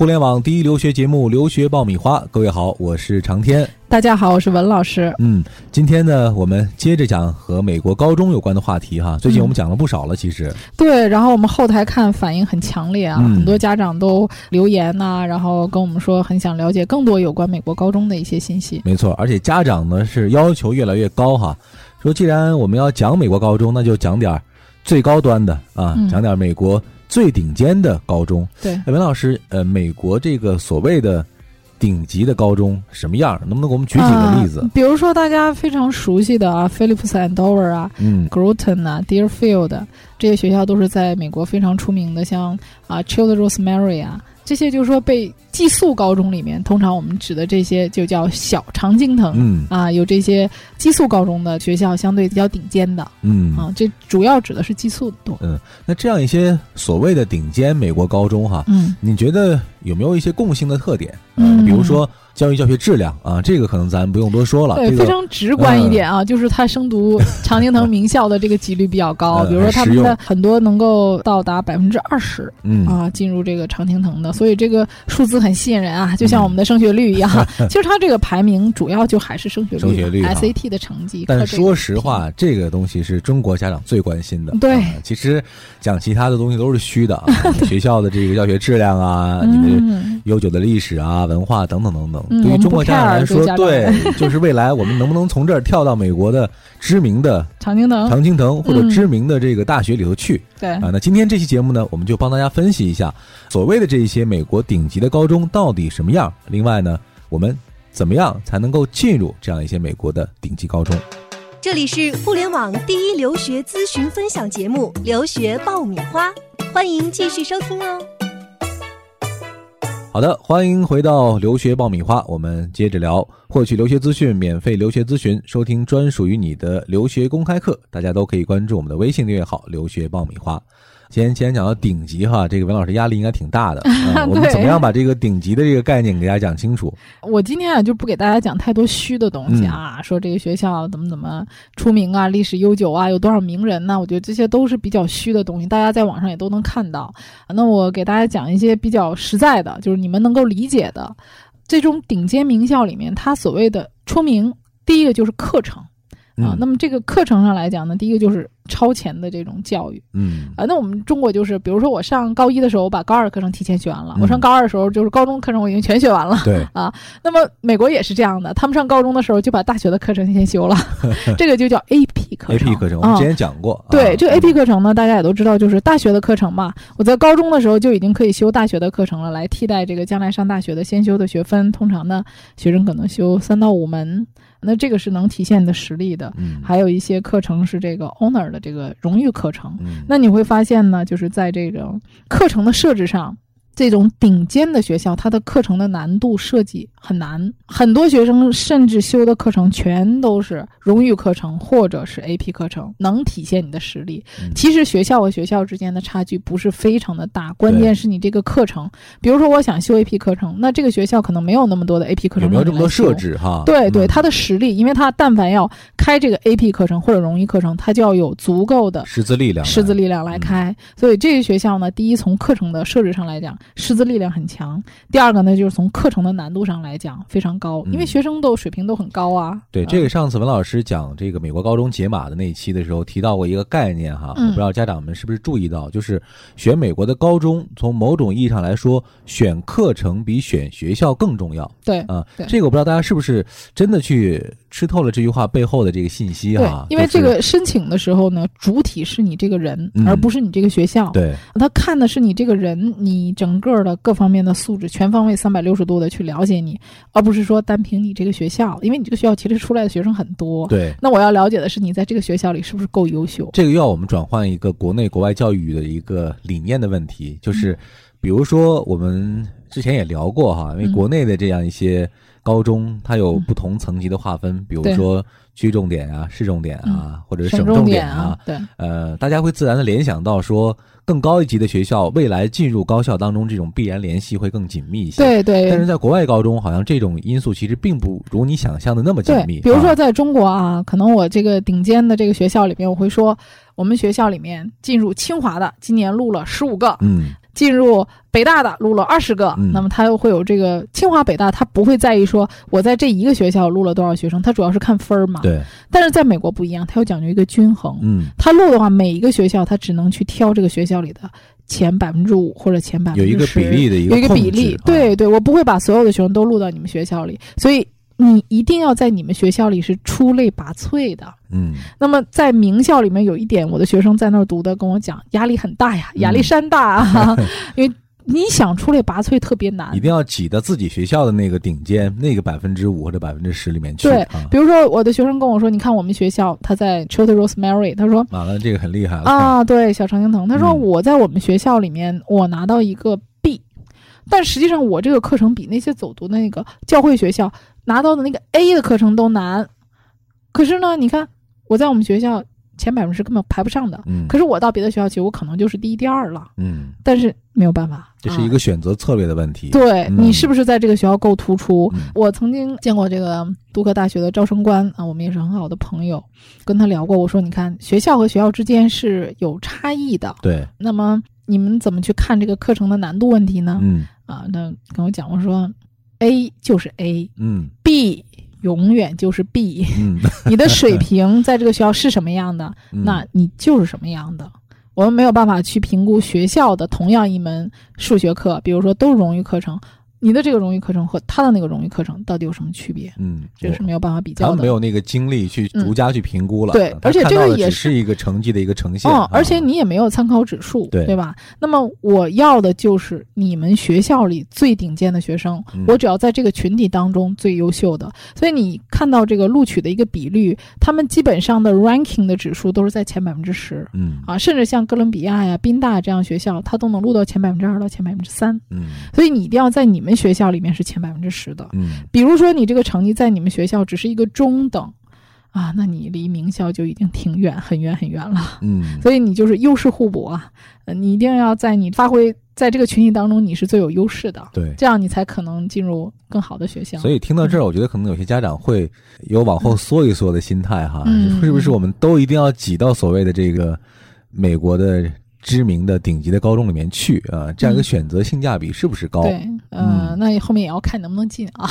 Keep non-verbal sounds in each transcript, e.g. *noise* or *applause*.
互联网第一留学节目《留学爆米花》，各位好，我是长天。大家好，我是文老师。嗯，今天呢，我们接着讲和美国高中有关的话题哈。最近我们讲了不少了，其实。对，然后我们后台看反应很强烈啊，嗯很多家长都留言呐、然后跟我们说很想了解更多有关美国高中的一些信息。没错，而且家长呢是要求越来越高哈。说既然我们要讲美国高中，那就讲点儿最高端的啊，嗯讲点儿美国最顶尖的高中。对，哎，文老师，呃，美国这个所谓的顶级的高中什么样？能不能给我们举几个例子？啊比如说大家非常熟悉的啊，Phillips Andover 啊。嗯 Groton 啊，Deerfield 这些学校都是在美国非常出名的，像啊，Child Rosemary 啊，这些就是说被寄宿高中里面，通常我们指的这些就叫小常青藤。嗯啊，有这些寄宿高中的学校，相对比较顶尖的嗯啊，这主要指的是寄宿的多。嗯，那这样一些所谓的顶尖美国高中哈，嗯你觉得有没有一些共性的特点？嗯比如说教育教学质量啊，这个可能咱不用多说了。对，这个非常直观一点啊，就是他升读常青藤名校的这个几率比较高，*laughs* 呃比如说他们的很多能够到达百分之二十嗯啊，进入这个常青藤的，所以这个数字很吸引人啊，就嗯像我们的升学率一样。*laughs* 其实它这个排名主要就还是升学率，升学率啊 SAT 的成绩。但靠这个说实话，这个东西是中国家长最关心的。对啊其实讲其他的东西都是虚的啊，*laughs* 学校的这个教学质量啊，你的嗯，悠久的历史啊、文化等等等等。对于中国家长来说对，*laughs* 就是未来我们能不能从这儿跳到美国的知名的常青藤，常青藤或者嗯知名的这个大学里头去？对，啊，那今天这期节目呢，我们就帮大家分析一下所谓的这一些美国顶级的高中到底什么样。另外呢，我们怎么样才能够进入这样一些美国的顶级高中？这里是互联网第一留学咨询分享节目《留学爆米花》，欢迎继续收听哦。好的，欢迎回到留学爆米花，我们接着聊，获取留学资讯，免费留学咨询，收听专属于你的留学公开课，大家都可以关注我们的微信订阅号“留学爆米花”。今天既然讲到顶级哈，这个文老师压力应该挺大的。*laughs* 嗯、我们怎么样把这个顶级的这个概念给大家讲清楚？我今天啊就不给大家讲太多虚的东西嗯啊，说这个学校怎么怎么出名啊，历史悠久啊，有多少名人呢、我觉得这些都是比较虚的东西，大家在网上也都能看到。那我给大家讲一些比较实在的，就是你们能够理解的。这种顶尖名校里面，它所谓的出名，第一个就是课程啊嗯。那么这个课程上来讲呢，第一个就是超前的这种教育。嗯啊，那我们中国就是，比如说我上高一的时候，我把高二课程提前学完了；嗯我上高二的时候，就是高中课程我已经全学完了。对啊，那么美国也是这样的，他们上高中的时候就把大学的课程先修了，*laughs* 这个就叫 AP 课程。AP 课程我们啊之前讲过。对，啊这个 AP 课程呢，大家也都知道，就是大学的课程嘛。我在高中的时候就已经可以修大学的课程了，来替代这个将来上大学的先修的学分。通常呢，学生可能修三到五门，那这个是能体现你的实力的。嗯，还有一些课程是这个 honor 的这个荣誉课程。嗯那你会发现呢，就是在这个课程的设置上，这种顶尖的学校，它的课程的难度设计很难，很多学生甚至修的课程全都是荣誉课程或者是 AP 课程，能体现你的实力。嗯其实学校和学校之间的差距不是非常的大，关键是你这个课程，比如说我想修 AP 课程，那这个学校可能没有那么多的 AP 课程，有没有这么多设？置哈？对对，嗯他的实力，因为他但凡要开这个 AP 课程或者荣誉课程，他就要有足够的师资力量，师资力量来嗯开。所以这个学校呢，第一从课程的设置上来讲，师资力量很强；第二个呢，就是从课程的难度上来讲非常高，因为嗯学生都水平都很高啊。对，嗯这个上次文老师讲这个美国高中解码的那一期的时候提到过一个概念哈，嗯我不知道家长们是不是注意到，就是选美国的高中，从某种意义上来说，选课程比选学校更重要对啊。对这个我不知道大家是不是真的去吃透了这句话背后的这个信息对哈，，因为这个申请的时候呢，主体是你这个人，嗯而不是你这个学校。对他看的是你这个人，你整个的各方面的素质，全方位三百六十度的去了解你，而不是说单凭你这个学校，因为你这个学校其实出来的学生很多。对。那我要了解的是你在这个学校里是不是够优秀。这个又要我们转换一个国内国外教育的一个理念的问题，嗯就是，比如说我们之前也聊过哈，因为嗯国内的这样一些高中，它有不同层级的划分，比如说区重点啊、市重点啊，或者是省重点啊，对，呃，大家会自然的联想到说，更高一级的学校未来进入高校当中，这种必然联系会更紧密一些。。对对但是在国外高中，好像这种因素其实并不如你想象的那么紧对密。，比如说啊在中国啊，可能我这个顶尖的这个学校里面，我会说，我们学校里面进入清华的今年录了十五个，嗯进入北大的录了二十个，嗯。那么他又会有这个清华北大，他不会在意说我在这一个学校录了多少学生，他主要是看分儿嘛。对，但是在美国不一样，他要讲究一个均衡。嗯，他录的话，每一个学校他只能去挑这个学校里的前百分之五或者前百分之十。有一个比例的一有一个比例啊，对对，我不会把所有的学生都录到你们学校里，所以你一定要在你们学校里是出类拔萃的。嗯，那么在名校里面有一点，我的学生在那儿读的跟我讲，压力很大呀，嗯压力山大啊，*laughs* 因为你想出类拔萃特别难一。定要挤到自己学校的那个顶尖那个百分之五或者百分之十里面去。对啊，比如说我的学生跟我说，你看我们学校他在 Chilton Rosemary，他说完了，这个很厉害了。啊，对，小常青藤，他说嗯我在我们学校里面我拿到一个 B，但实际上我这个课程比那些走读的那个教会学校拿到的那个 A 的课程都难。可是呢，你看我在我们学校前百分之根本排不上的，嗯，可是我到别的学校去，我可能就是第一、第二了。嗯，但是没有办法，这是一啊个选择策略的问题。对嗯你是不是在这个学校够突出？嗯我曾经见过这个杜克大学的招生官啊，我们也是很好的朋友，跟他聊过。我说，你看学校和学校之间是有差异的，对，那么你们怎么去看这个课程的难度问题呢？嗯啊，那跟我讲，我说 A 就是 A，B 嗯。永远就是 B，嗯，*laughs* *laughs* 你的水平在这个学校是什么样的，嗯。那你就是什么样的。我们没有办法去评估学校的同样一门数学课，比如说都是荣誉课程，你的这个荣誉课程和他的那个荣誉课程到底有什么区别？嗯，这个是没有办法比较的。没有那个精力去逐家去评估了。对而且这个也是是一个成绩的一个呈现。嗯，啊而且你也没有参考指数，对吧？那么我要的就是你们学校里最顶尖的学生，嗯我只要在这个群体当中最优秀的。所以你看到这个录取的一个比率，他们基本上的 ranking 的指数都是在前百分之十嗯啊，甚至像哥伦比亚呀、宾大这样学校，他都能录到前百分之二到前百分之三。嗯所以你一定要在你们学校里面是前百分之十的。嗯比如说你这个成绩在你们学校只是一个中等。啊，那你离名校就已经挺远，很远很远了。嗯，所以你就是优势互补啊，呃，你一定要在你发挥在这个群体当中，你是最有优势的，对。这样你才可能进入更好的学校。所以听到这儿，我觉得可能有些家长会有往后缩一缩的心态哈，嗯是不是我们都一定要挤到所谓的这个美国的知名的顶级的高中里面去啊？这样一个嗯选择性价比是不是高？对，呃，嗯那后面也要看能不能进啊。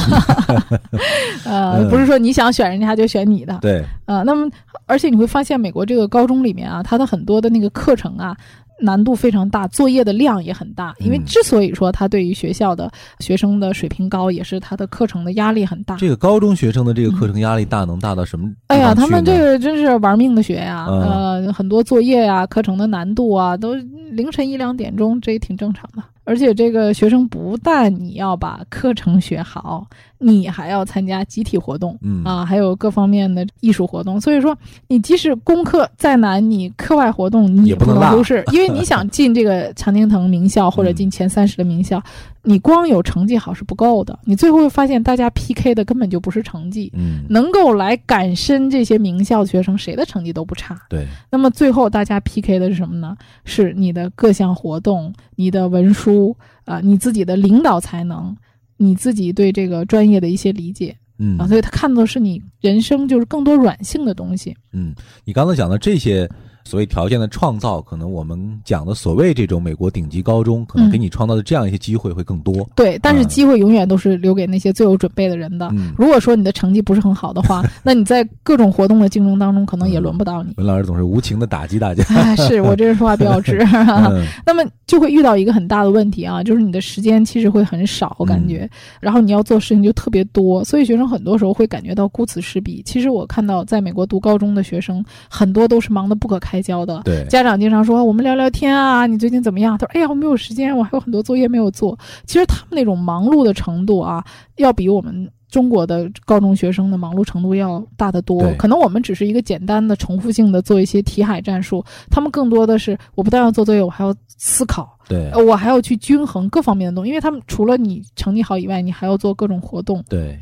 *laughs* 呃，嗯不是说你想选人家就选你的，对，呃，那么而且你会发现，美国这个高中里面啊，它的很多的那个课程啊，难度非常大，作业的量也很大。因为嗯之所以说他对于学校的学生的水平高，也是他的课程的压力很大。这个高中学生的这个课程压力大，能大到什么地哎呀，他们这个真是玩命的学呀、嗯呃，很多作业呀、课程的难度啊，都凌晨一两点钟，这也挺正常的。而且这个学生不但你要把课程学好，你还要参加集体活动，嗯啊，还有各方面的艺术活动。所以说，你即使功课再难，你课外活动你不也不能忽视，因为你想 *laughs* 进这个常青藤名校或者嗯进前三十的名校，你光有成绩好是不够的，你最后会发现大家 PK 的根本就不是成绩。嗯，能够来赶申这些名校的学生，谁的成绩都不差。对，那么最后大家 PK 的是什么呢？是你的各项活动、你的文书啊、你自己的领导才能、你自己对这个专业的一些理解嗯啊。所以他看到的是你人生就是更多软性的东西。嗯，你刚才讲的这些所谓条件的创造，可能我们讲的所谓这种美国顶级高中，可能嗯给你创造的这样一些机会会更多。对，但是嗯机会永远都是留给那些最有准备的人的。嗯，如果说你的成绩不是很好的话，那你在各种活动的竞争当中，可能也轮不到你。*laughs* 文老师总是无情的打击大家。*laughs* 哎，是我这人说话比较直。嗯 *laughs* 那么就会遇到一个很大的问题啊，就是你的时间其实会很少，我感觉，然后你要做事情就特别多，所以学生很多时候会感觉到顾此失彼。其实我看到在美国读高中的学生，很多都是忙得不可开交的。对，家长经常说我们聊聊天啊，你最近怎么样？他说哎呀我没有时间，我还有很多作业没有做。其实他们那种忙碌的程度啊，要比我们中国的高中学生的忙碌程度要大得多。可能我们只是一个简单的重复性的做一些题海战术，他们更多的是我不但要做作业，我还要思考，对呃，我还要去均衡各方面的东西，因为他们除了你成绩好以外，你还要做各种活动。对，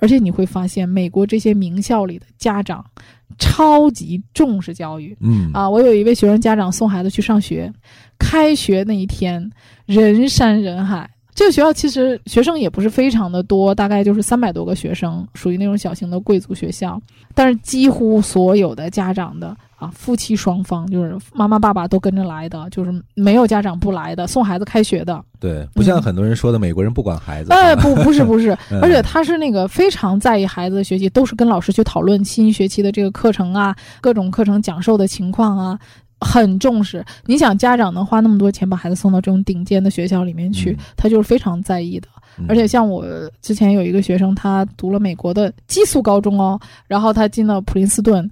而且你会发现，美国这些名校里的家长超级重视教育。嗯啊，我有一位学生家长送孩子去上学，开学那一天人山人海。这个学校其实学生也不是非常的多，大概就是三百多个学生，属于那种小型的贵族学校。但是几乎所有的家长的啊，夫妻双方就是妈妈爸爸都跟着来的，就是没有家长不来的，送孩子开学的。对，不像很多人说的美国人不管孩子。哎，不，不是，不是，*laughs* 嗯而且他是那个非常在意孩子的学习，都是跟老师去讨论新学期的这个课程啊，各种课程讲授的情况啊。很重视，你想家长能花那么多钱把孩子送到这种顶尖的学校里面去，嗯。他就是非常在意的。嗯。而且像我之前有一个学生，他读了美国的寄宿高中哦，然后他进了普林斯顿，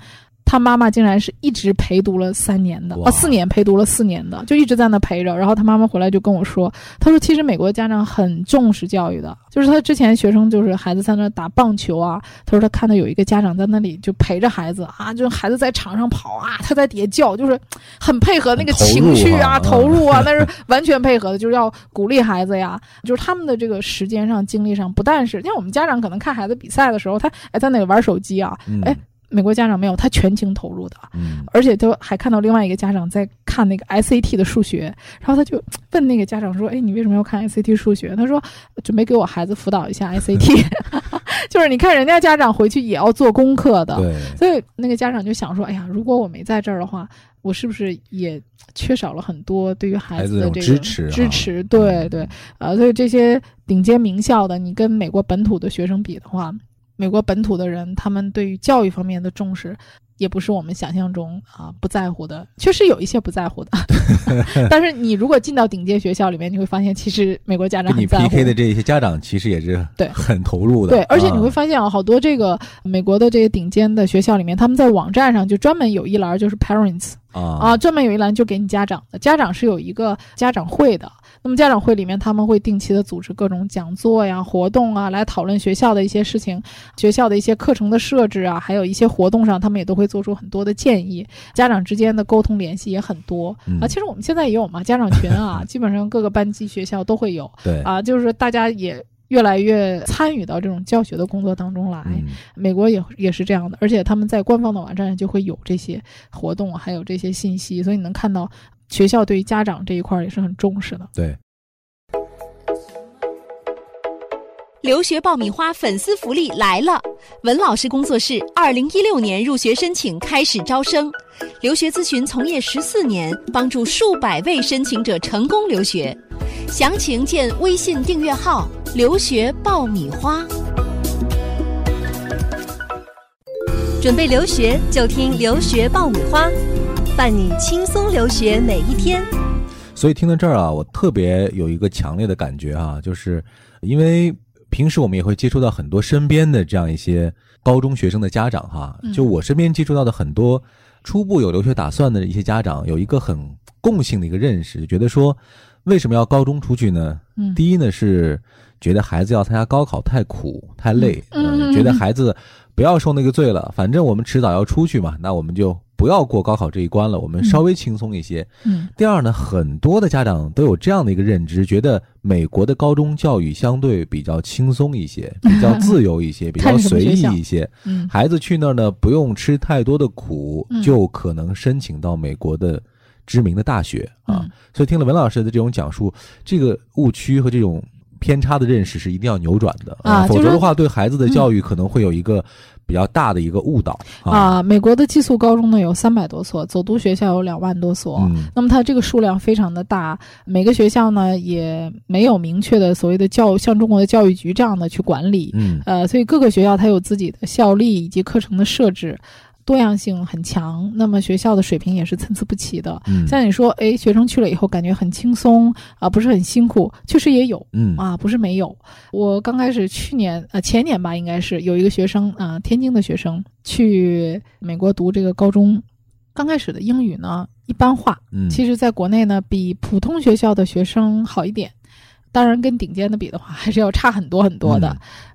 他妈妈竟然是一直陪读了三年的，哇。哦，四年陪读了四年的，就一直在那陪着。然后他妈妈回来就跟我说，他说其实美国家长很重视教育的，就是他之前学生就是孩子在那打棒球啊，他说他看到有一个家长在那里就陪着孩子啊，就孩子在场上跑啊，他在底下叫，就是很配合那个情绪啊，投入啊，那是完全配合的，就是要鼓励孩子呀，就是他们的这个时间上、精力上，不但是像我们家长可能看孩子比赛的时候，他哎在那里玩手机啊，嗯。哎美国家长没有，他全情投入的，嗯。而且都还看到另外一个家长在看那个 SAT 的数学，然后他就问那个家长说：“哎，你为什么要看 SAT 数学？”他说：“准备给我孩子辅导一下 SAT。*laughs* *laughs* ”就是你看人家家长回去也要做功课的，所以那个家长就想说：“哎呀，如果我没在这儿的话，我是不是也缺少了很多对于孩子的这个支持啊。支持，对嗯。对，呃，所以这些顶尖名校的，你跟美国本土的学生比的话，美国本土的人他们对于教育方面的重视。也不是我们想象中啊不在乎的，确实有一些不在乎的。*laughs* 但是你如果进到顶尖学校里面，你会发现其实美国家长跟你很在乎 PK 的这些家长其实也是对很投入的。对，而且你会啊发现啊，好多这个美国的这些顶尖的学校里面，他们在网站上就专门有一栏就是 parents 啊啊，专门有一栏就给你家长的，家长是有一个家长会的。那么家长会里面，他们会定期的组织各种讲座呀、活动啊，来讨论学校的一些事情，学校的一些课程的设置啊，还有一些活动上，他们也都会做出很多的建议。家长之间的沟通联系也很多嗯啊。其实我们现在也有嘛，家长群啊，基本上各个班级学校都会有对啊，就是大家也。越来越参与到这种教学的工作当中来，嗯美国也也是这样的，而且他们在官方的网站上就会有这些活动，还有这些信息，所以你能看到学校对于家长这一块儿也是很重视的。对，留学爆米花粉丝福利来了！文老师工作室二零一六年入学申请开始招生，留学咨询从业十四年，帮助数百位申请者成功留学。详情见微信订阅号“留学爆米花”。准备留学就听留学爆米花，伴你轻松留学每一天。所以听到这儿啊，我特别有一个强烈的感觉啊，就是因为平时我们也会接触到很多身边的这样一些高中学生的家长哈，嗯就我身边接触到的很多初步有留学打算的一些家长，有一个很共性的一个认识，觉得说为什么要高中出去呢？嗯，第一呢是觉得孩子要参加高考太苦太累，嗯嗯觉得孩子不要受那个罪了，反正我们迟早要出去嘛，那我们就不要过高考这一关了，我们稍微轻松一些。嗯第二呢，很多的家长都有这样的一个认知，觉得美国的高中教育相对比较轻松一些，*laughs* 比较自由一些，比较随意一些。嗯孩子去那儿呢，不用吃太多的苦，嗯就可能申请到美国的知名的大学啊。嗯所以听了文老师的这种讲述，这个误区和这种偏差的认识是一定要扭转的啊否则的话，对孩子的教育可能会有一个比较大的一个误导啊。啊，美国的寄宿高中呢有三百多所，走读学校有两万多所。嗯那么它这个数量非常的大，每个学校呢也没有明确的所谓的教像中国的教育局这样的去管理，嗯呃，所以各个学校它有自己的校例以及课程的设置，多样性很强。那么学校的水平也是参差不齐的。嗯像你说，哎，学生去了以后感觉很轻松啊、不是很辛苦，确实也有。嗯啊，不是没有。我刚开始去年呃前年吧，应该是有一个学生啊、天津的学生去美国读这个高中，刚开始的英语呢一般化，嗯，其实在国内呢比普通学校的学生好一点。当然，跟顶尖的比的话，还是要差很多很多的，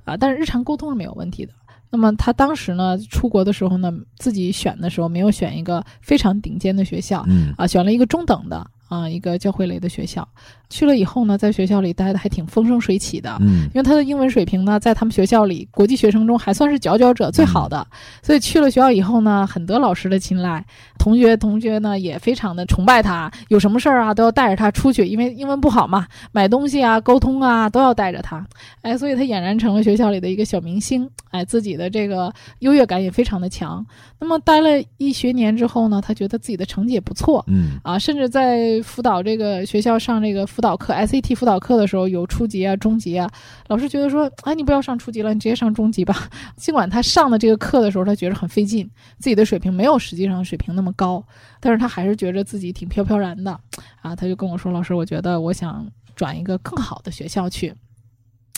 嗯啊，但是日常沟通是没有问题的。那么他当时呢，出国的时候呢，自己选的时候没有选一个非常顶尖的学校，嗯。啊，选了一个中等的啊，一个教会类的学校。去了以后呢，在学校里待的还挺风生水起的，嗯因为他的英文水平呢，在他们学校里国际学生中还算是佼佼者最好的，所以去了学校以后呢，很得老师的青睐，同学同学呢也非常的崇拜他，有什么事儿啊都要带着他出去，因为英文不好嘛，买东西啊、沟通啊都要带着他，哎，所以他俨然成了学校里的一个小明星哎，自己的这个优越感也非常的强。那么待了一学年之后呢，他觉得自己的成绩也不错，嗯啊，甚至在辅导这个学校上这个辅导课 SAT 辅导课的时候，有初级啊、中级啊，老师觉得说，哎，你不要上初级了，你直接上中级吧。尽管他上的这个课的时候，他觉得很费劲，自己的水平没有实际上水平那么高，但是他还是觉得自己挺飘飘然的，啊，他就跟我说，老师，我觉得我想转一个更好的学校去。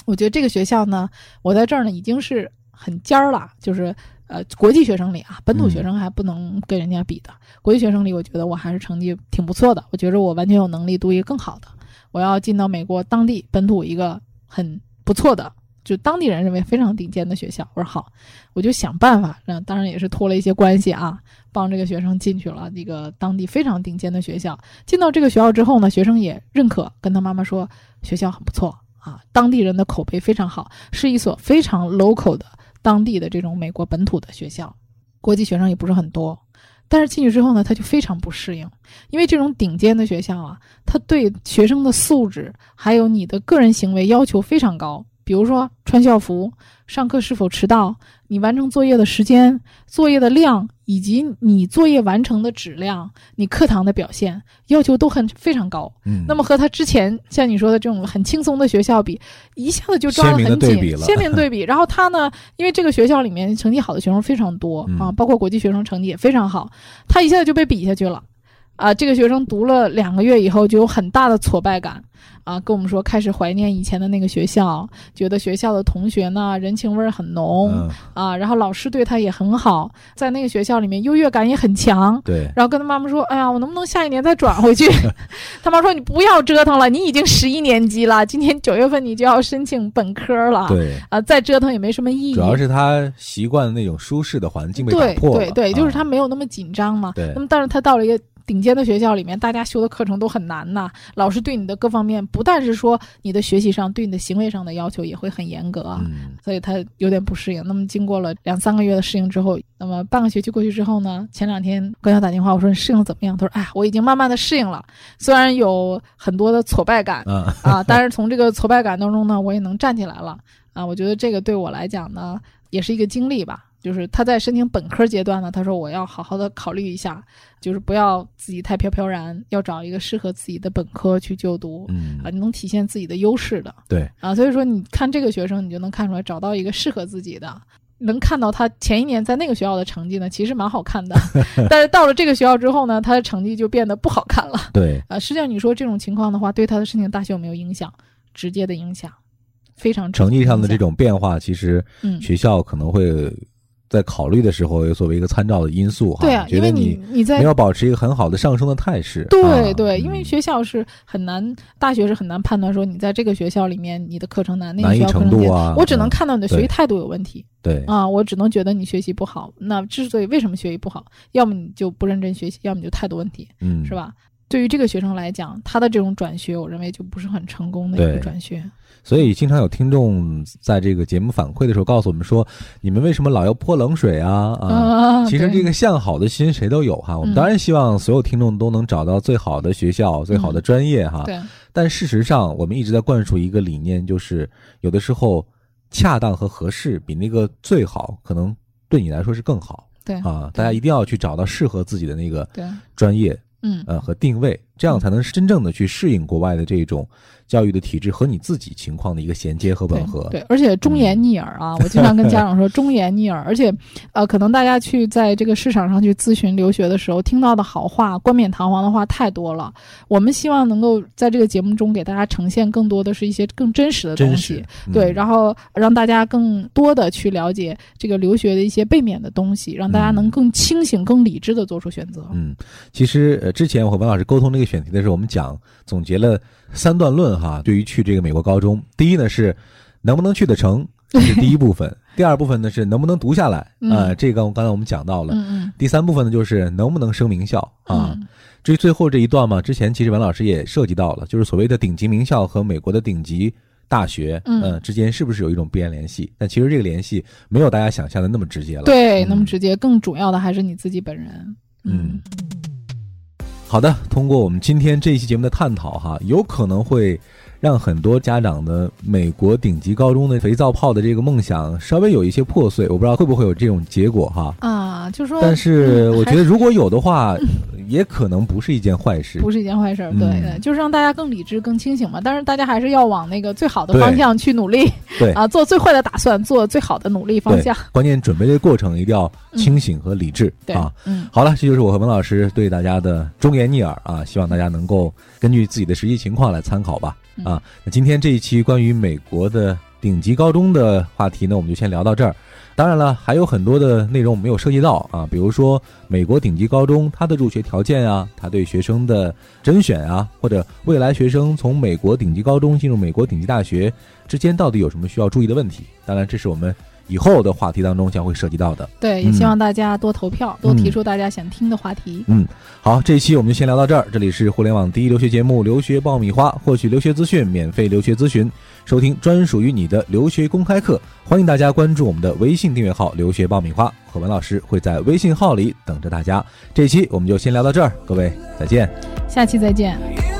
我觉得这个学校呢，我在这儿呢已经是很尖儿了，就是呃国际学生里啊，本土学生还不能跟人家比的。国际学生里，我觉得我还是成绩挺不错的。我觉着我完全有能力读一个更好的。我要进到美国当地本土一个很不错的，就当地人认为非常顶尖的学校。我说好，我就想办法，那当然也是托了一些关系啊，帮这个学生进去了一个当地非常顶尖的学校。进到这个学校之后呢，学生也认可，跟他妈妈说学校很不错。啊，当地人的口碑非常好，是一所非常 local 的当地的这种美国本土的学校，国际学生也不是很多。但是进去之后呢，他就非常不适应，因为这种顶尖的学校啊，他对学生的素质还有你的个人行为要求非常高，比如说穿校服、上课是否迟到、你完成作业的时间、作业的量以及你作业完成的质量、你课堂的表现，要求都很非常高。嗯，那么和他之前像你说的这种很轻松的学校比，一下子就抓得很紧，鲜明对比。*laughs* 然后他呢，因为这个学校里面成绩好的学生非常多、嗯啊，包括国际学生成绩也非常好，他一下子就被比下去了。啊，这个学生读了两个月以后就有很大的挫败感，啊，跟我们说开始怀念以前的那个学校，觉得学校的同学呢人情味儿很浓、嗯，啊，然后老师对他也很好，在那个学校里面优越感也很强。对，然后跟他妈妈说：“哎呀，我能不能下一年再转回去？” *laughs* 他妈说：“你不要折腾了，你已经十一年级了，今年九月份你就要申请本科了。对，啊，再折腾也没什么意义。”主要是他习惯的那种舒适的环境被打对破了对对，就是他啊没有那么紧张嘛。对那么，但是他到了一个顶尖的学校里面，大家修的课程都很难呐，老师对你的各方面，不但是说你的学习上，对你的行为上的要求也会很严格啊。嗯所以他有点不适应。那么经过了两三个月的适应之后，那么半个学期过去之后呢，前两天跟他打电话，我说你适应得怎么样？他说：“哎呀，我已经慢慢的适应了，虽然有很多的挫败感啊，啊，但是从这个挫败感当中呢，我也能站起来了啊。我觉得这个对我来讲呢，也是一个经历吧。就是他在申请本科阶段呢，他说我要好好的考虑一下，就是不要自己太飘飘然，要找一个适合自己的本科去就读。嗯啊，，能体现自己的优势的，对，啊，所以说你看这个学生，你就能看出来找到一个适合自己的，能看到他前一年在那个学校的成绩呢，其实蛮好看的，*laughs* 但是到了这个学校之后呢，他的成绩就变得不好看了。对，啊，实际上你说这种情况的话，对他的申请大学有没有影响？直接的影响，非常成绩上的这，种变化，其实嗯，学校可能会在考虑的时候，作为一个参照的因素哈，对啊，觉得因为你你在没有保持一个很好的上升的态势。啊对对，因为嗯学校是很难，大学是很难判断说你在这个学校里面你的课程难，那个难易学校课程度啊我只能嗯看到你的学习态度有问题。对啊，我只能觉得你学习不好。那之所以为什么学习不好，要么你就不认真学习，要么你就态度问题，嗯是？吧？对于这个学生来讲，他的这种转学，我认为就不是很成功的一个转学。所以经常有听众在这个节目反馈的时候告诉我们说：“你们为什么老要泼冷水啊？”啊，啊，其实这个向好的心谁都有哈。我们嗯当然希望所有听众都能找到最好的学校、最好的专业哈。对但事实上，我们一直在灌输一个理念，就是有的时候恰当和合适比那个最好，可能对你来说是更好对啊。大家一定要去找到适合自己的那个，专业嗯，呃和定位，这样才能真正的去适应国外的这种教育的体制和你自己情况的一个衔接和吻合。对，而且忠言逆耳啊！我经常跟家长说忠言逆耳，而且，呃，可能大家去在这个市场上去咨询留学的时候，听到的好话、冠冕堂皇的话太多了。我们希望能够在这个节目中给大家呈现更多的是一些更真实的东西对，嗯然后让大家更多的去了解这个留学的一些背面的东西，让大家能嗯更清醒、更理智的做出选择。嗯，其实呃，之前我和文老师沟通这个选题的时候，我们讲总结了三段论哈。对于去这个美国高中，第一呢是能不能去得成，*laughs* 这是第一部分；第二部分呢是能不能读下来，嗯呃，这个刚才我们讲到了。第三部分呢就是能不能升名校啊。嗯至于最后这一段嘛，之前其实文老师也涉及到了，就是所谓的顶级名校和美国的顶级大学，嗯呃之间是不是有一种必然联系？但其实这个联系没有大家想象的那么直接了。对，那么嗯直接，更主要的还是你自己本人。嗯，好的，通过我们今天这一期节目的探讨哈，有可能会让很多家长的美国顶级高中的肥皂泡的这个梦想稍微有一些破碎。我不知道会不会有这种结果哈。啊，就说，但是我觉得如果有的话，也可能不是一件坏事。*laughs* 不是一件坏事对对，就是让大家更理智、更清醒嘛。但是大家还是要往那个最好的方向去努力，对啊，做最坏的打算，做最好的努力方向。，关键准备的过程一定要清醒和理智、对啊。，嗯，好了，这就是我和文老师对大家的忠言逆耳啊，希望大家能够根据自己的实际情况来参考吧。嗯啊，那今天这一期关于美国的顶级高中的话题呢，我们就先聊到这儿。当然了，还有很多的内容我没有涉及到啊，比如说美国顶级高中它的入学条件啊，它对学生的甄选啊，或者未来学生从美国顶级高中进入美国顶级大学之间到底有什么需要注意的问题？当然，这是我们以后的话题当中将会涉及到的。对，也嗯希望大家多投票，多提出大家想听的话题。嗯好，这一期我们就先聊到这儿。这里是互联网第一留学节目《留学爆米花》，获取留学资讯，免费留学咨询，收听专属于你的留学公开课。欢迎大家关注我们的微信订阅号“留学爆米花”，何文老师会在微信号里等着大家。这一期我们就先聊到这儿，各位再见。下期再见。